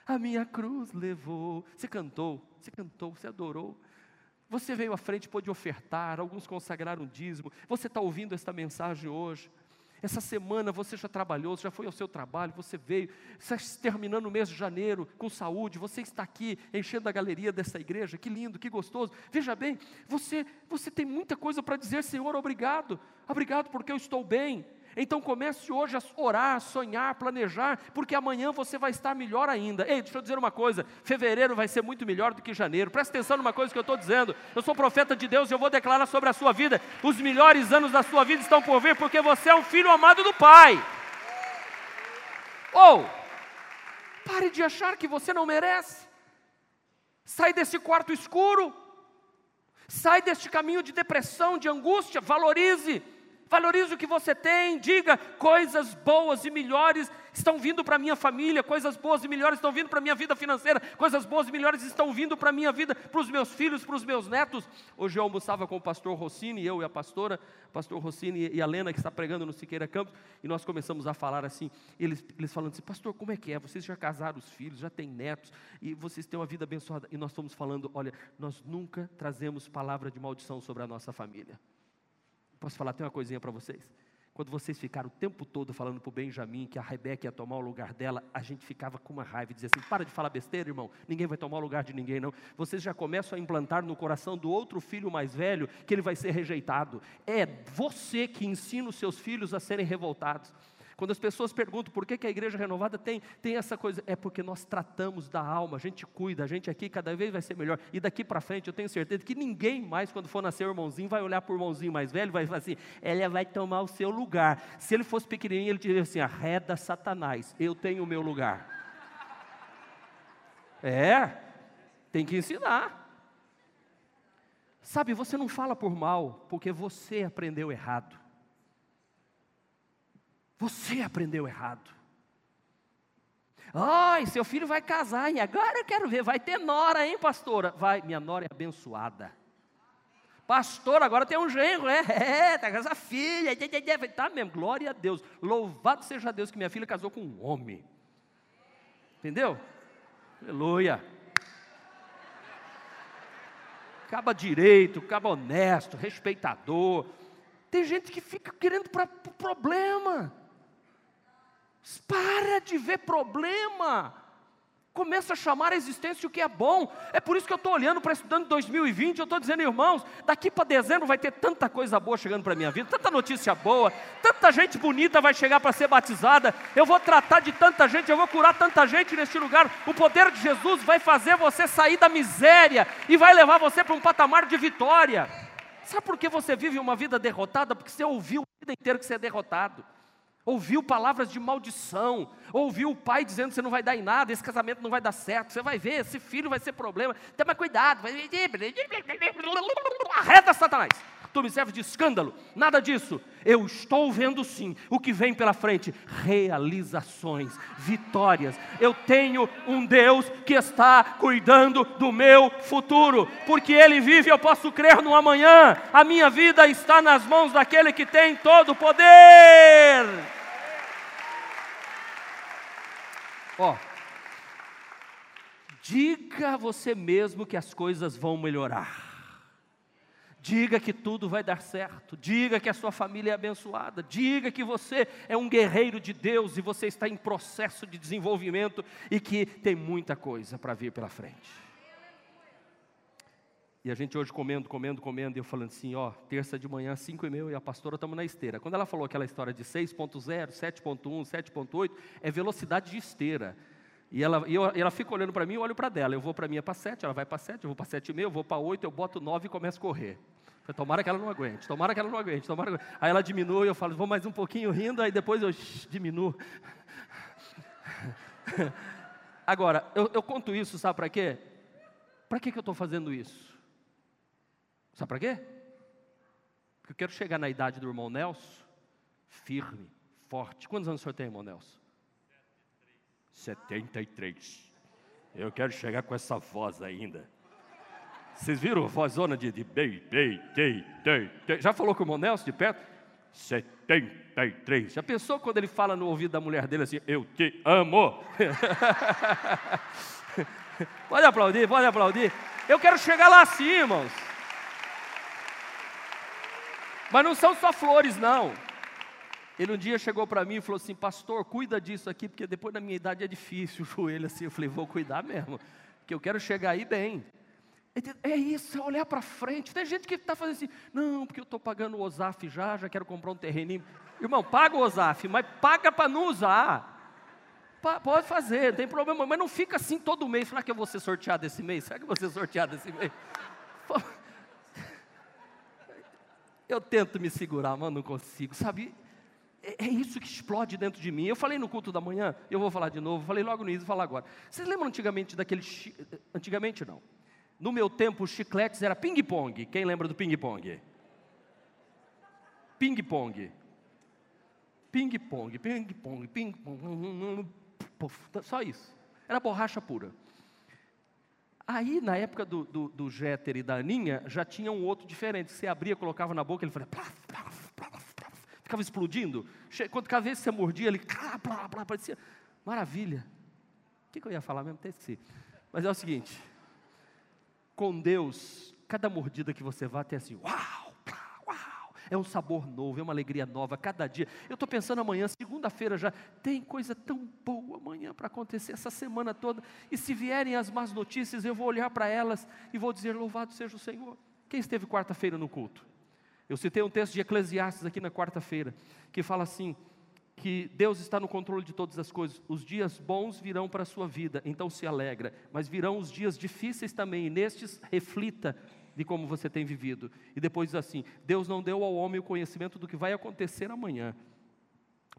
a minha cruz levou. Você cantou, você cantou, você adorou. Você veio à frente, pôde ofertar, alguns consagraram dízimo. Você está ouvindo esta mensagem hoje. Essa semana você já trabalhou, já foi ao seu trabalho, você veio, está terminando o mês de janeiro com saúde, você está aqui enchendo a galeria dessa igreja, que lindo, que gostoso. Veja bem, você, você tem muita coisa para dizer, Senhor, obrigado, obrigado porque eu estou bem, então comece hoje a orar, sonhar, planejar, porque amanhã você vai estar melhor ainda. Ei, deixa eu dizer uma coisa: fevereiro vai ser muito melhor do que janeiro. Presta atenção numa coisa que eu estou dizendo. Eu sou profeta de Deus e eu vou declarar sobre a sua vida: os melhores anos da sua vida estão por vir, porque você é um filho amado do Pai. Ou, oh, pare de achar que você não merece. Sai desse quarto escuro. Sai deste caminho de depressão, de angústia, valorize Valorize o que você tem, diga coisas boas e melhores estão vindo para a minha família, coisas boas e melhores estão vindo para a minha vida financeira, coisas boas e melhores estão vindo para a minha vida, para os meus filhos, para os meus netos. Hoje eu almoçava com o pastor Rossini, eu e a pastora, pastor Rossini e a Lena, que está pregando no Siqueira Campos, e nós começamos a falar assim, eles, eles falando assim, pastor, como é que é? Vocês já casaram os filhos, já têm netos, e vocês têm uma vida abençoada. E nós fomos falando, olha, nós nunca trazemos palavra de maldição sobre a nossa família. Posso falar até uma coisinha para vocês? Quando vocês ficaram o tempo todo falando para o Benjamin que a Rebeca ia tomar o lugar dela, a gente ficava com uma raiva e dizia assim: para de falar besteira, irmão, ninguém vai tomar o lugar de ninguém, não. Vocês já começam a implantar no coração do outro filho mais velho que ele vai ser rejeitado. É você que ensina os seus filhos a serem revoltados. Quando as pessoas perguntam por que, que a igreja renovada tem, tem essa coisa, é porque nós tratamos da alma, a gente cuida, a gente aqui cada vez vai ser melhor. E daqui para frente eu tenho certeza que ninguém mais, quando for nascer o irmãozinho, vai olhar para o irmãozinho mais velho vai falar assim: ela vai tomar o seu lugar. Se ele fosse pequenininho, ele diria assim: arreda Satanás, eu tenho o meu lugar. É, tem que ensinar. Sabe, você não fala por mal, porque você aprendeu errado. Você aprendeu errado. Ai, seu filho vai casar, e agora eu quero ver, vai ter nora, hein, pastora? Vai, minha nora é abençoada. Pastor, agora tem um genro, é, é, tá com essa filha, tá mesmo, glória a Deus. Louvado seja Deus que minha filha casou com um homem. Entendeu? Aleluia. Caba direito, caba honesto, respeitador. Tem gente que fica querendo para problema. Para de ver problema. Começa a chamar a existência o que é bom. É por isso que eu estou olhando para estudando 2020. Eu estou dizendo, irmãos, daqui para dezembro vai ter tanta coisa boa chegando para a minha vida, tanta notícia boa, tanta gente bonita vai chegar para ser batizada. Eu vou tratar de tanta gente, eu vou curar tanta gente neste lugar. O poder de Jesus vai fazer você sair da miséria e vai levar você para um patamar de vitória. Sabe por que você vive uma vida derrotada? Porque você ouviu a vida inteira que você é derrotado ouviu palavras de maldição, ouviu o pai dizendo você não vai dar em nada, esse casamento não vai dar certo, você vai ver, esse filho vai ser problema, toma cuidado, arreta Satanás, tu me serve de escândalo, nada disso, eu estou vendo sim o que vem pela frente, realizações, vitórias, eu tenho um Deus que está cuidando do meu futuro, porque Ele vive, eu posso crer no amanhã, a minha vida está nas mãos daquele que tem todo o poder. Ó, diga a você mesmo que as coisas vão melhorar. Diga que tudo vai dar certo. Diga que a sua família é abençoada. Diga que você é um guerreiro de Deus e você está em processo de desenvolvimento e que tem muita coisa para vir pela frente. E a gente hoje comendo, comendo, comendo, e eu falando assim, ó, terça de manhã, 5 e meia, e a pastora estamos na esteira. Quando ela falou aquela história de 6.0, 7.1, 7.8, é velocidade de esteira. E ela, e eu, ela fica olhando para mim, eu olho para dela. Eu vou para mim para 7, ela vai para 7, eu vou para 7,5, eu vou para 8, eu boto 9 e começo a correr. Tomara que ela não aguente, tomara que ela não aguente, tomara que... Aí ela diminui, eu falo, vou mais um pouquinho rindo, aí depois eu shh, diminuo. Agora, eu, eu, conto isso, sabe para quê? Para que, que eu estou fazendo isso? Sabe para quê? Porque eu quero chegar na idade do irmão Nelson, firme, forte. Quantos anos o senhor tem, irmão Nelson? 73. Eu quero chegar com essa voz ainda. Vocês viram a vozona de, de bem, bem, tei, tei, tei. Já falou com o irmão Nelson de perto? 73. Já pensou quando ele fala no ouvido da mulher dele assim, eu te amo? pode aplaudir, pode aplaudir. Eu quero chegar lá assim, irmãos. Mas não são só flores, não. Ele um dia chegou para mim e falou assim: Pastor, cuida disso aqui, porque depois da minha idade é difícil o joelho assim. Eu falei: Vou cuidar mesmo, porque eu quero chegar aí bem. É isso, é olhar para frente. Tem gente que está fazendo assim: Não, porque eu estou pagando o OSAF já, já quero comprar um terreninho. Irmão, paga o OSAF, mas paga para não usar. Pode fazer, não tem problema, mas não fica assim todo mês. Será que eu vou ser sorteado esse mês? Será que eu vou ser sorteado esse mês? Eu tento me segurar, mas não consigo, sabe? É, é, isso que explode dentro de mim. Eu falei no culto da manhã, eu vou falar de novo, falei logo no início, vou falar agora. Vocês lembram antigamente daquele. Antigamente não. No meu tempo, os chicletes era ping-pong. Quem lembra do ping-pong? Ping-pong. Ping-pong, ping-pong, ping-pong. Só isso. Era borracha pura. Aí, na época do, do, do Jéter e da Aninha, já tinha um outro diferente. Você abria, colocava na boca, ele fazia... Plaf, plaf, plaf, ficava explodindo. Quando cada vez que você mordia, ele... Plá, plá, parecia... Maravilha. O que, que eu ia falar mesmo? Até esqueci. Mas é o seguinte. Com Deus, cada mordida que você vá tem assim... Uau! É um sabor novo, é uma alegria nova cada dia. Eu estou pensando amanhã, segunda-feira já, tem coisa tão boa amanhã para acontecer essa semana toda. E se vierem as más notícias, eu vou olhar para elas e vou dizer: Louvado seja o Senhor. Quem esteve quarta-feira no culto? Eu citei um texto de Eclesiastes aqui na quarta-feira, que fala assim: que Deus está no controle de todas as coisas. Os dias bons virão para a sua vida, então se alegra, mas virão os dias difíceis também, e nestes reflita de como você tem vivido. E depois diz assim: Deus não deu ao homem o conhecimento do que vai acontecer amanhã,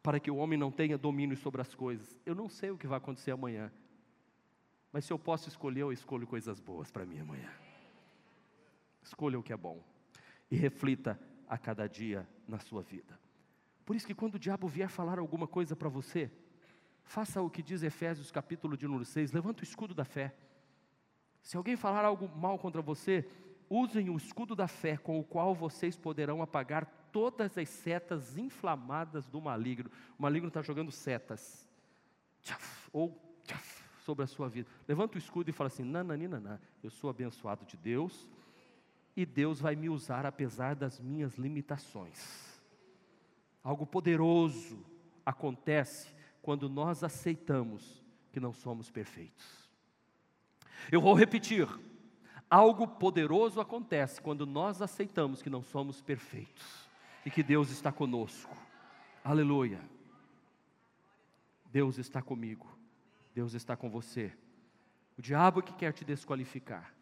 para que o homem não tenha domínio sobre as coisas. Eu não sei o que vai acontecer amanhã, mas se eu posso escolher, eu escolho coisas boas para mim amanhã. Escolha o que é bom e reflita a cada dia na sua vida. Por isso que quando o diabo vier falar alguma coisa para você, faça o que diz Efésios capítulo de número 6, levanta o escudo da fé. Se alguém falar algo mal contra você, usem o escudo da fé com o qual vocês poderão apagar todas as setas inflamadas do maligno. O maligno está jogando setas, tchaf, ou tchaf, sobre a sua vida. Levanta o escudo e fala assim: nananina, eu sou abençoado de Deus e Deus vai me usar apesar das minhas limitações. Algo poderoso acontece quando nós aceitamos que não somos perfeitos. Eu vou repetir: algo poderoso acontece quando nós aceitamos que não somos perfeitos e que Deus está conosco. Aleluia. Deus está comigo. Deus está com você. O diabo é que quer te desqualificar.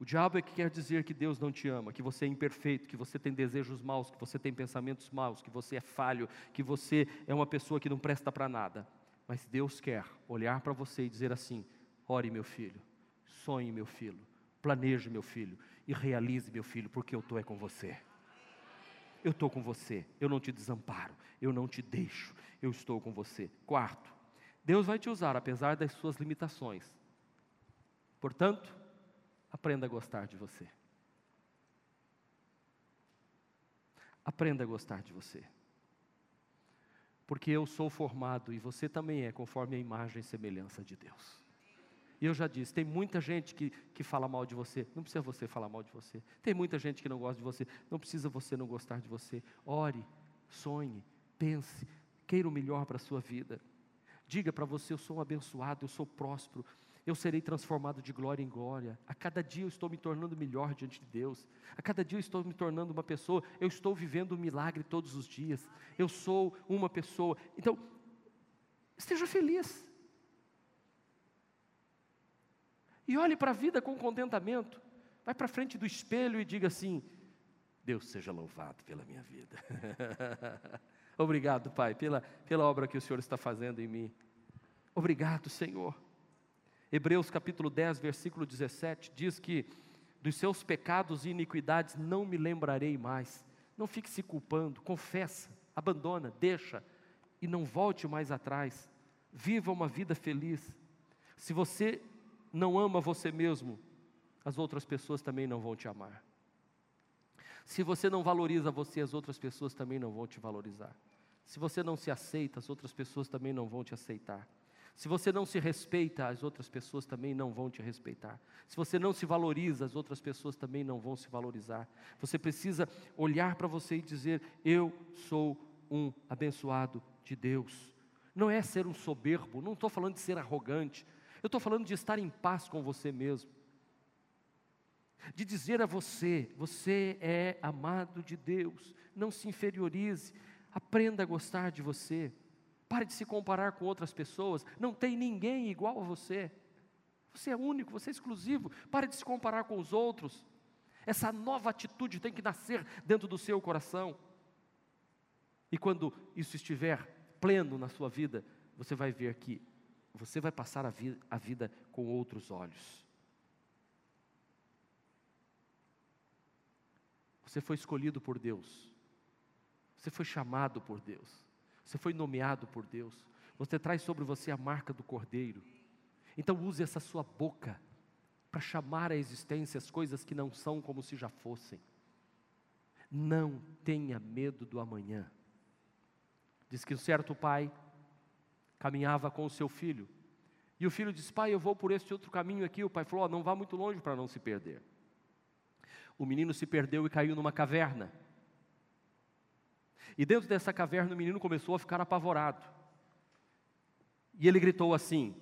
O diabo é que quer dizer que Deus não te ama, que você é imperfeito, que você tem desejos maus, que você tem pensamentos maus, que você é falho, que você é uma pessoa que não presta para nada. Mas Deus quer olhar para você e dizer assim: ore, meu filho, sonhe, meu filho, planeje, meu filho, e realize, meu filho, porque eu estou é com você. Eu estou com você, eu não te desamparo, eu não te deixo, eu estou com você. Quarto, Deus vai te usar apesar das suas limitações. Portanto, Aprenda a gostar de você. Aprenda a gostar de você. Porque eu sou formado e você também é, conforme a imagem e semelhança de Deus. E eu já disse: tem muita gente que, que fala mal de você, não precisa você falar mal de você. Tem muita gente que não gosta de você, não precisa você não gostar de você. Ore, sonhe, pense, queira o melhor para a sua vida. Diga para você: eu sou um abençoado, eu sou próspero, eu serei transformado de glória em glória. A cada dia eu estou me tornando melhor diante de Deus. A cada dia eu estou me tornando uma pessoa. Eu estou vivendo um milagre todos os dias. Eu sou uma pessoa. Então, esteja feliz. E olhe para a vida com contentamento. Vai para frente do espelho e diga assim: Deus seja louvado pela minha vida. Obrigado, Pai, pela, pela obra que o Senhor está fazendo em mim. Obrigado, Senhor. Hebreus capítulo 10, versículo 17 diz que dos seus pecados e iniquidades não me lembrarei mais. Não fique se culpando, confessa, abandona, deixa e não volte mais atrás. Viva uma vida feliz. Se você não ama você mesmo, as outras pessoas também não vão te amar. Se você não valoriza você, as outras pessoas também não vão te valorizar. Se você não se aceita, as outras pessoas também não vão te aceitar. Se você não se respeita, as outras pessoas também não vão te respeitar. Se você não se valoriza, as outras pessoas também não vão se valorizar. Você precisa olhar para você e dizer: Eu sou um abençoado de Deus. Não é ser um soberbo, não estou falando de ser arrogante, eu estou falando de estar em paz com você mesmo. De dizer a você: Você é amado de Deus, não se inferiorize, aprenda a gostar de você. Pare de se comparar com outras pessoas. Não tem ninguém igual a você. Você é único, você é exclusivo. Pare de se comparar com os outros. Essa nova atitude tem que nascer dentro do seu coração. E quando isso estiver pleno na sua vida, você vai ver que você vai passar a, a vida com outros olhos. Você foi escolhido por Deus. Você foi chamado por Deus. Você foi nomeado por Deus. Você traz sobre você a marca do Cordeiro. Então use essa sua boca para chamar à existência as coisas que não são como se já fossem. Não tenha medo do amanhã. Diz que um certo pai caminhava com o seu filho. E o filho disse: Pai, eu vou por este outro caminho aqui. O pai falou: oh, Não vá muito longe para não se perder. O menino se perdeu e caiu numa caverna. E dentro dessa caverna o menino começou a ficar apavorado. E ele gritou assim: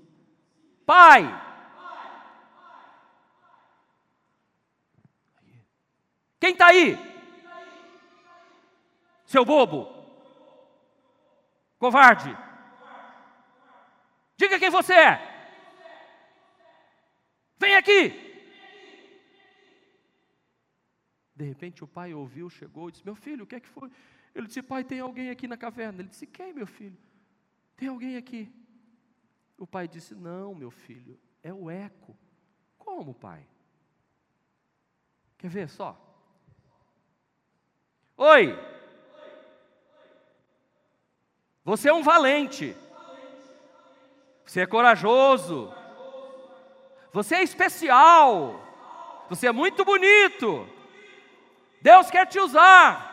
Pai! Quem está aí? Seu bobo! Covarde! Diga quem você é! Vem aqui! De repente o pai ouviu, chegou e disse: Meu filho, o que é que foi? Ele disse: Pai, tem alguém aqui na caverna. Ele disse: Quem, meu filho? Tem alguém aqui. O pai disse: Não, meu filho, é o eco. Como, pai? Quer ver só? Oi! Você é um valente. Você é corajoso. Você é especial. Você é muito bonito. Deus quer te usar.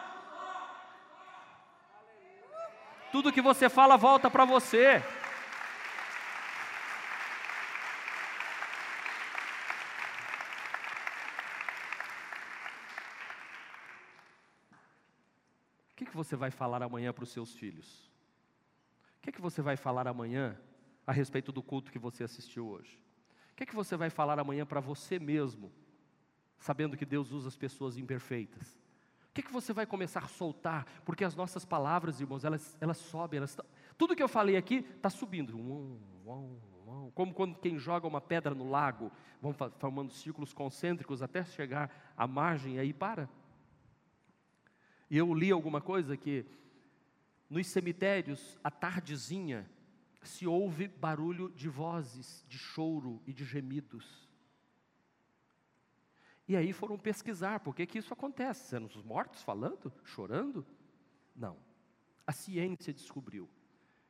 Tudo que você fala volta para você. O que, que você vai falar amanhã para os seus filhos? O que, que você vai falar amanhã a respeito do culto que você assistiu hoje? O que, que você vai falar amanhã para você mesmo, sabendo que Deus usa as pessoas imperfeitas? que, que você vai começar a soltar? Porque as nossas palavras, irmãos, elas, elas sobem, elas tudo que eu falei aqui está subindo. Como quando quem joga uma pedra no lago, vão formando círculos concêntricos até chegar à margem e aí para. E eu li alguma coisa que nos cemitérios, à tardezinha, se ouve barulho de vozes, de choro e de gemidos. E aí foram pesquisar por que, que isso acontece. Sendo os mortos falando, chorando? Não. A ciência descobriu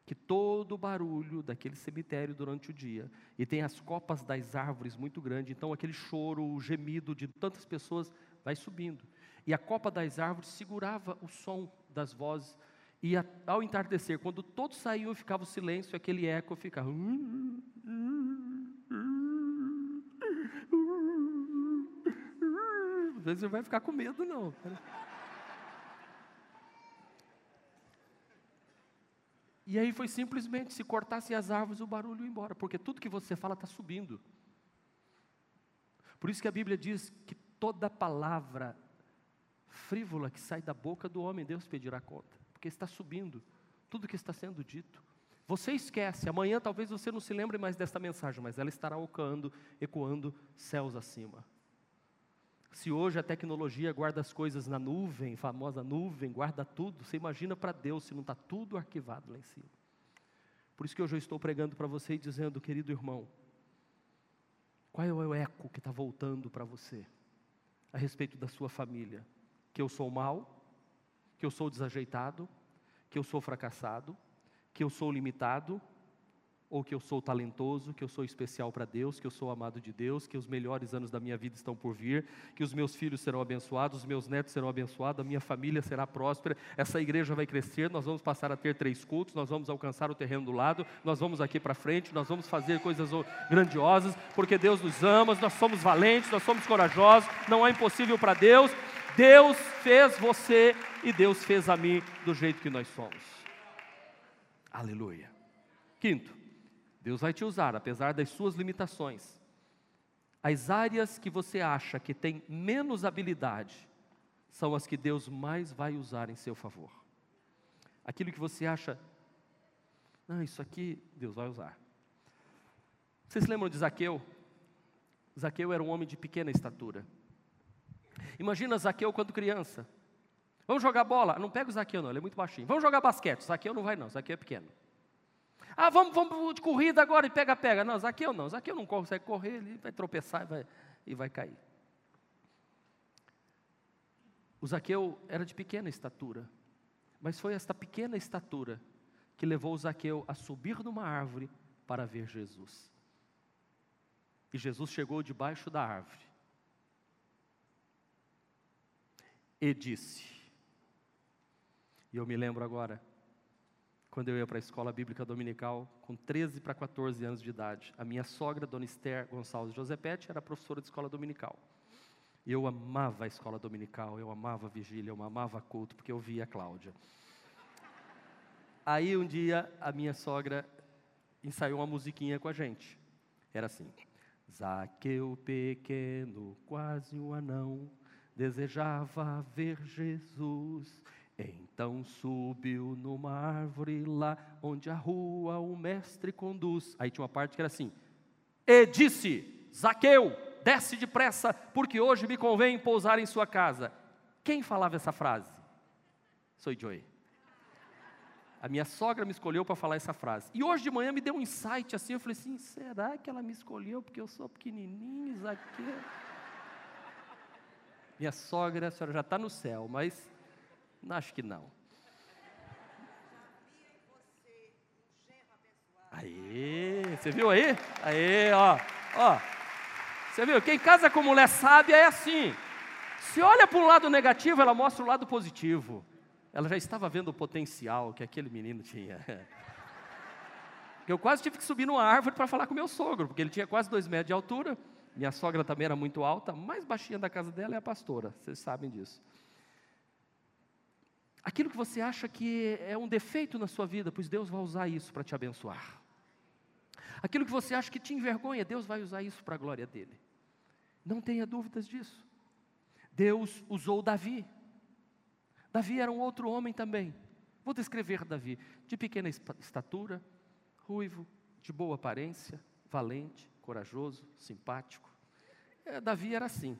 que todo o barulho daquele cemitério durante o dia, e tem as copas das árvores muito grandes, então aquele choro, o gemido de tantas pessoas vai subindo. E a copa das árvores segurava o som das vozes, e ao entardecer, quando todos saíam, ficava o silêncio, aquele eco ficava. vezes você vai ficar com medo, não. E aí foi simplesmente, se cortassem as árvores, o barulho ia embora, porque tudo que você fala está subindo. Por isso que a Bíblia diz que toda palavra frívola que sai da boca do homem, Deus pedirá conta, porque está subindo tudo que está sendo dito. Você esquece, amanhã talvez você não se lembre mais desta mensagem, mas ela estará ecoando, ecoando céus acima. Se hoje a tecnologia guarda as coisas na nuvem, famosa nuvem, guarda tudo, você imagina para Deus se não está tudo arquivado lá em cima. Por isso que hoje eu estou pregando para você e dizendo, querido irmão, qual é o eco que está voltando para você a respeito da sua família? Que eu sou mal, que eu sou desajeitado, que eu sou fracassado, que eu sou limitado, ou que eu sou talentoso, que eu sou especial para Deus, que eu sou amado de Deus, que os melhores anos da minha vida estão por vir, que os meus filhos serão abençoados, os meus netos serão abençoados, a minha família será próspera, essa igreja vai crescer, nós vamos passar a ter três cultos, nós vamos alcançar o terreno do lado, nós vamos aqui para frente, nós vamos fazer coisas grandiosas, porque Deus nos ama, nós somos valentes, nós somos corajosos, não há impossível para Deus. Deus fez você e Deus fez a mim do jeito que nós somos. Aleluia. Quinto, Deus vai te usar, apesar das suas limitações. As áreas que você acha que tem menos habilidade são as que Deus mais vai usar em seu favor. Aquilo que você acha, não, isso aqui Deus vai usar. Vocês lembram de Zaqueu? Zaqueu era um homem de pequena estatura. Imagina Zaqueu quando criança. Vamos jogar bola? Não pega o Zaqueu, não, ele é muito baixinho. Vamos jogar basquete? Zaqueu não vai, não, Zaqueu é pequeno. Ah, vamos, vamos de corrida agora e pega, pega. Não, Zaqueu não. Zaqueu não consegue correr, ele vai tropeçar e vai, e vai cair. O Zaqueu era de pequena estatura, mas foi esta pequena estatura que levou o Zaqueu a subir numa árvore para ver Jesus. E Jesus chegou debaixo da árvore e disse, e eu me lembro agora, quando eu ia para a escola bíblica dominical, com 13 para 14 anos de idade. A minha sogra, Dona Esther Gonçalves Josepete, era professora de escola dominical. Eu amava a escola dominical, eu amava a vigília, eu amava culto, porque eu via a Cláudia. Aí um dia a minha sogra ensaiou uma musiquinha com a gente. Era assim: Zaqueu pequeno, quase um anão, desejava ver Jesus então subiu numa árvore lá onde a rua o mestre conduz. Aí tinha uma parte que era assim: E disse: Zaqueu, desce depressa, porque hoje me convém pousar em sua casa. Quem falava essa frase? Sou Joey. A minha sogra me escolheu para falar essa frase. E hoje de manhã me deu um insight assim, eu falei assim, será que ela me escolheu porque eu sou pequenininho, Zaqueu? Minha sogra, a senhora já está no céu, mas acho que não. Aí, você viu aí? Aí, ó, ó. Você viu? Quem casa com mulher sábia é assim. Se olha para um lado negativo, ela mostra o lado positivo. Ela já estava vendo o potencial que aquele menino tinha. Eu quase tive que subir numa árvore para falar com meu sogro, porque ele tinha quase dois metros de altura. Minha sogra também era muito alta, mais baixinha da casa dela é a pastora, vocês sabem disso. Aquilo que você acha que é um defeito na sua vida, pois Deus vai usar isso para te abençoar. Aquilo que você acha que te envergonha, Deus vai usar isso para a glória dele. Não tenha dúvidas disso. Deus usou Davi. Davi era um outro homem também. Vou descrever Davi: de pequena estatura, ruivo, de boa aparência, valente, corajoso, simpático. É, Davi era assim.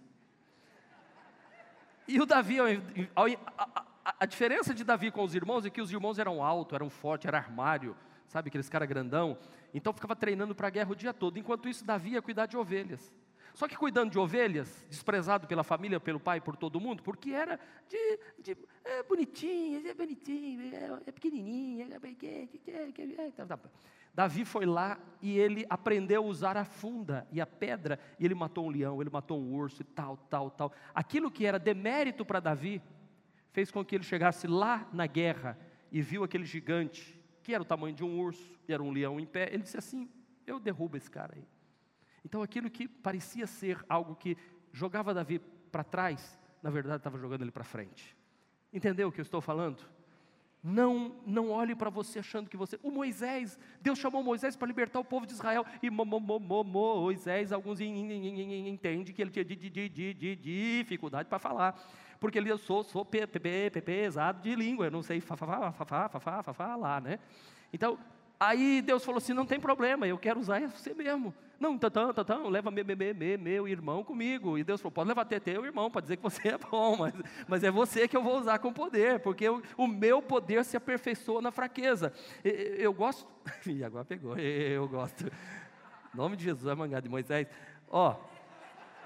E o Davi, ao, a, a, diferença de Davi com os irmãos é que os irmãos eram altos, eram fortes, era armário, sabe, aqueles cara grandão. Então ficava treinando para a guerra o dia todo. Enquanto isso, Davi ia cuidar de ovelhas. Só que cuidando de ovelhas, desprezado pela família, pelo pai, por todo mundo, porque era de, de é bonitinho, é bonitinho, é, é pequenininho, é, Davi foi lá e ele aprendeu a usar a funda e a pedra, e ele matou um leão, ele matou um urso e tal, tal, tal. Aquilo que era demérito para Davi, fez com que ele chegasse lá na guerra e viu aquele gigante, que era o tamanho de um urso, e era um leão em pé, ele disse assim: Eu derrubo esse cara aí. Então aquilo que parecia ser algo que jogava Davi para trás, na verdade estava jogando ele para frente. Entendeu o que eu estou falando? Não, não olhe para você achando que você. O Moisés, Deus chamou Moisés para libertar o povo de Israel. E mo, mo, mo, Moisés, alguns entendem que ele tinha dificuldade para falar. Porque eu sou, sou pesado de língua, eu não sei falar, né? Então, aí Deus falou assim: não tem problema, eu quero usar você mesmo. Não, então, então, leva me, me, me, meu irmão comigo. E Deus falou: pode levar até teu irmão para dizer que você é bom, mas, mas é você que eu vou usar com poder, porque eu, o meu poder se aperfeiçoa na fraqueza. Eu, eu gosto. e agora pegou, eu gosto. Em nome de Jesus, é mangá de Moisés. Ó.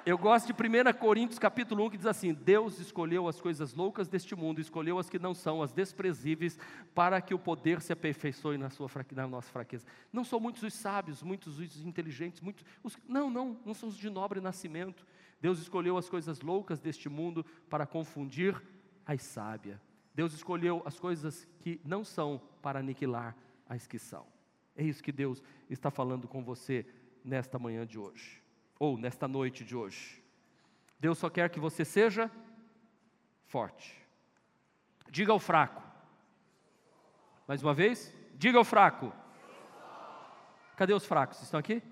Eu gosto de 1 Coríntios capítulo 1 que diz assim: Deus escolheu as coisas loucas deste mundo, escolheu as que não são, as desprezíveis, para que o poder se aperfeiçoe na, sua, na nossa fraqueza. Não são muitos os sábios, muitos os inteligentes, muitos. Os, não, não, não são os de nobre nascimento. Deus escolheu as coisas loucas deste mundo para confundir as sábias. Deus escolheu as coisas que não são para aniquilar as que são. É isso que Deus está falando com você nesta manhã de hoje ou nesta noite de hoje. Deus só quer que você seja forte. Diga ao fraco. Mais uma vez, diga ao fraco. Cadê os fracos? Estão aqui?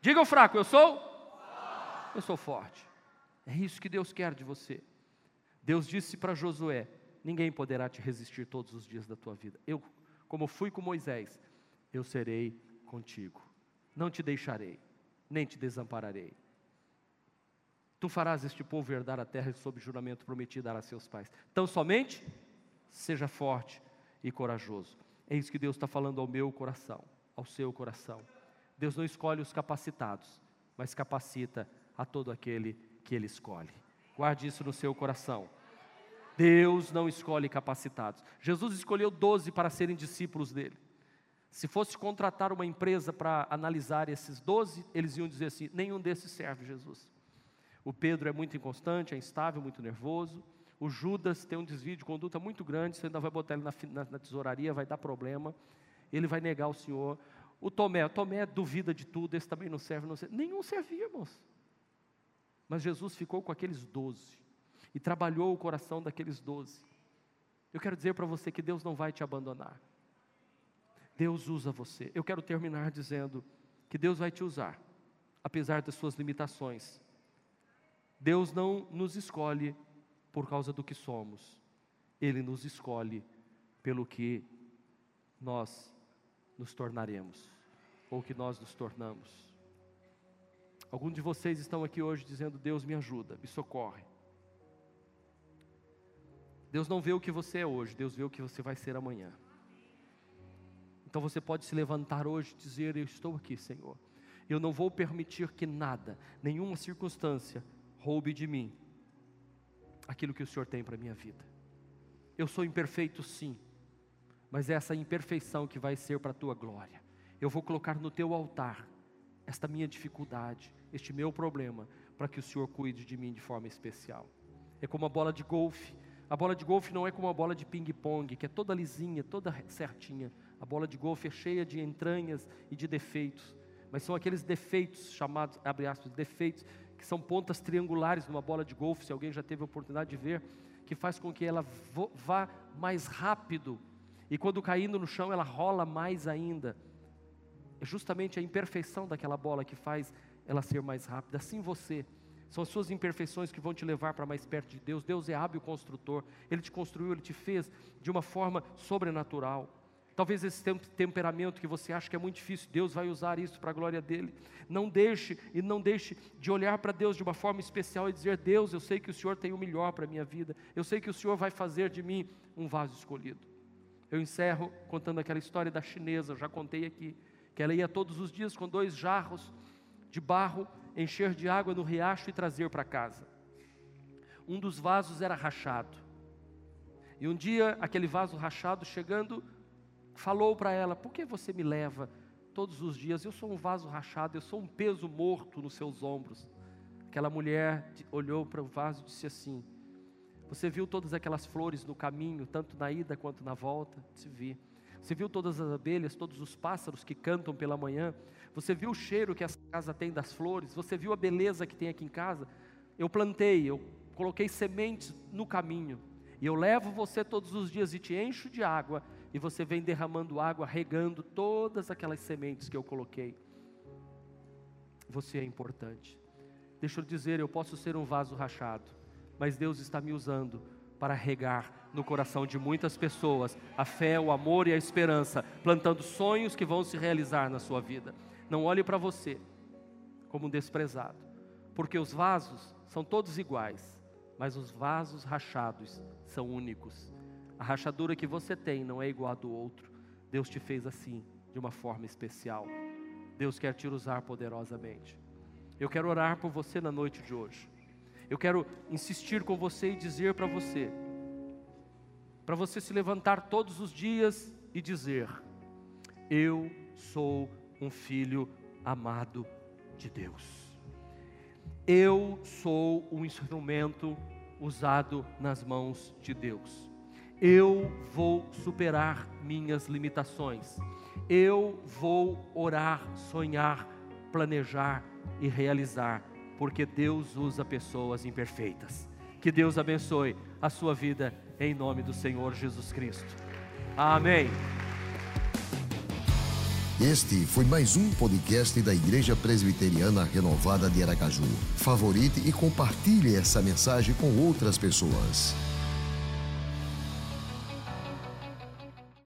Diga ao fraco, eu sou? Eu sou forte. É isso que Deus quer de você. Deus disse para Josué: Ninguém poderá te resistir todos os dias da tua vida. Eu, como fui com Moisés, eu serei contigo. Não te deixarei nem te desampararei. Tu farás este povo herdar a terra sob juramento prometido a seus pais. Então somente seja forte e corajoso. É isso que Deus está falando ao meu coração, ao seu coração. Deus não escolhe os capacitados, mas capacita a todo aquele que Ele escolhe. Guarde isso no seu coração. Deus não escolhe capacitados. Jesus escolheu doze para serem discípulos dele. Se fosse contratar uma empresa para analisar esses doze, eles iam dizer assim: nenhum desses serve Jesus. O Pedro é muito inconstante, é instável, muito nervoso. O Judas tem um desvio de conduta muito grande, você ainda vai botar ele na, na, na tesouraria, vai dar problema. Ele vai negar o Senhor. O Tomé, o Tomé duvida de tudo, esse também não serve, não serve. Nenhum servia. Mas Jesus ficou com aqueles doze e trabalhou o coração daqueles doze. Eu quero dizer para você que Deus não vai te abandonar. Deus usa você. Eu quero terminar dizendo que Deus vai te usar, apesar das suas limitações. Deus não nos escolhe por causa do que somos, Ele nos escolhe pelo que nós nos tornaremos, ou que nós nos tornamos. Alguns de vocês estão aqui hoje dizendo: Deus me ajuda, me socorre. Deus não vê o que você é hoje, Deus vê o que você vai ser amanhã. Então você pode se levantar hoje e dizer: Eu estou aqui, Senhor. Eu não vou permitir que nada, nenhuma circunstância, roube de mim aquilo que o Senhor tem para a minha vida. Eu sou imperfeito, sim, mas é essa imperfeição que vai ser para a tua glória. Eu vou colocar no teu altar esta minha dificuldade, este meu problema, para que o Senhor cuide de mim de forma especial. É como a bola de golfe. A bola de golfe não é como a bola de ping-pong, que é toda lisinha, toda certinha. A bola de golfe é cheia de entranhas e de defeitos. Mas são aqueles defeitos chamados, abre aspas, defeitos, que são pontas triangulares numa bola de golfe, se alguém já teve a oportunidade de ver, que faz com que ela vá mais rápido. E quando caindo no chão, ela rola mais ainda. É justamente a imperfeição daquela bola que faz ela ser mais rápida. Assim você. São as suas imperfeições que vão te levar para mais perto de Deus. Deus é hábil construtor. Ele te construiu, ele te fez de uma forma sobrenatural. Talvez esse temperamento que você acha que é muito difícil, Deus vai usar isso para a glória dele. Não deixe e não deixe de olhar para Deus de uma forma especial e dizer: Deus, eu sei que o Senhor tem o melhor para a minha vida. Eu sei que o Senhor vai fazer de mim um vaso escolhido. Eu encerro contando aquela história da chinesa, eu já contei aqui, que ela ia todos os dias com dois jarros de barro, encher de água no riacho e trazer para casa. Um dos vasos era rachado. E um dia, aquele vaso rachado, chegando falou para ela: Por que você me leva todos os dias? Eu sou um vaso rachado, eu sou um peso morto nos seus ombros. Aquela mulher olhou para o vaso e disse assim: Você viu todas aquelas flores no caminho, tanto na ida quanto na volta? Se vi. Você viu todas as abelhas, todos os pássaros que cantam pela manhã? Você viu o cheiro que essa casa tem das flores? Você viu a beleza que tem aqui em casa? Eu plantei, eu coloquei sementes no caminho. E eu levo você todos os dias e te encho de água e você vem derramando água, regando todas aquelas sementes que eu coloquei. Você é importante. Deixa eu dizer, eu posso ser um vaso rachado, mas Deus está me usando para regar no coração de muitas pessoas a fé, o amor e a esperança, plantando sonhos que vão se realizar na sua vida. Não olhe para você como um desprezado, porque os vasos são todos iguais, mas os vasos rachados são únicos. A rachadura que você tem não é igual a do outro. Deus te fez assim, de uma forma especial. Deus quer te usar poderosamente. Eu quero orar por você na noite de hoje. Eu quero insistir com você e dizer para você, para você se levantar todos os dias e dizer: Eu sou um filho amado de Deus. Eu sou um instrumento usado nas mãos de Deus eu vou superar minhas limitações. Eu vou orar, sonhar, planejar e realizar, porque Deus usa pessoas imperfeitas. Que Deus abençoe a sua vida em nome do Senhor Jesus Cristo. Amém. Este foi mais um podcast da Igreja Presbiteriana Renovada de Aracaju. Favorite e compartilhe essa mensagem com outras pessoas.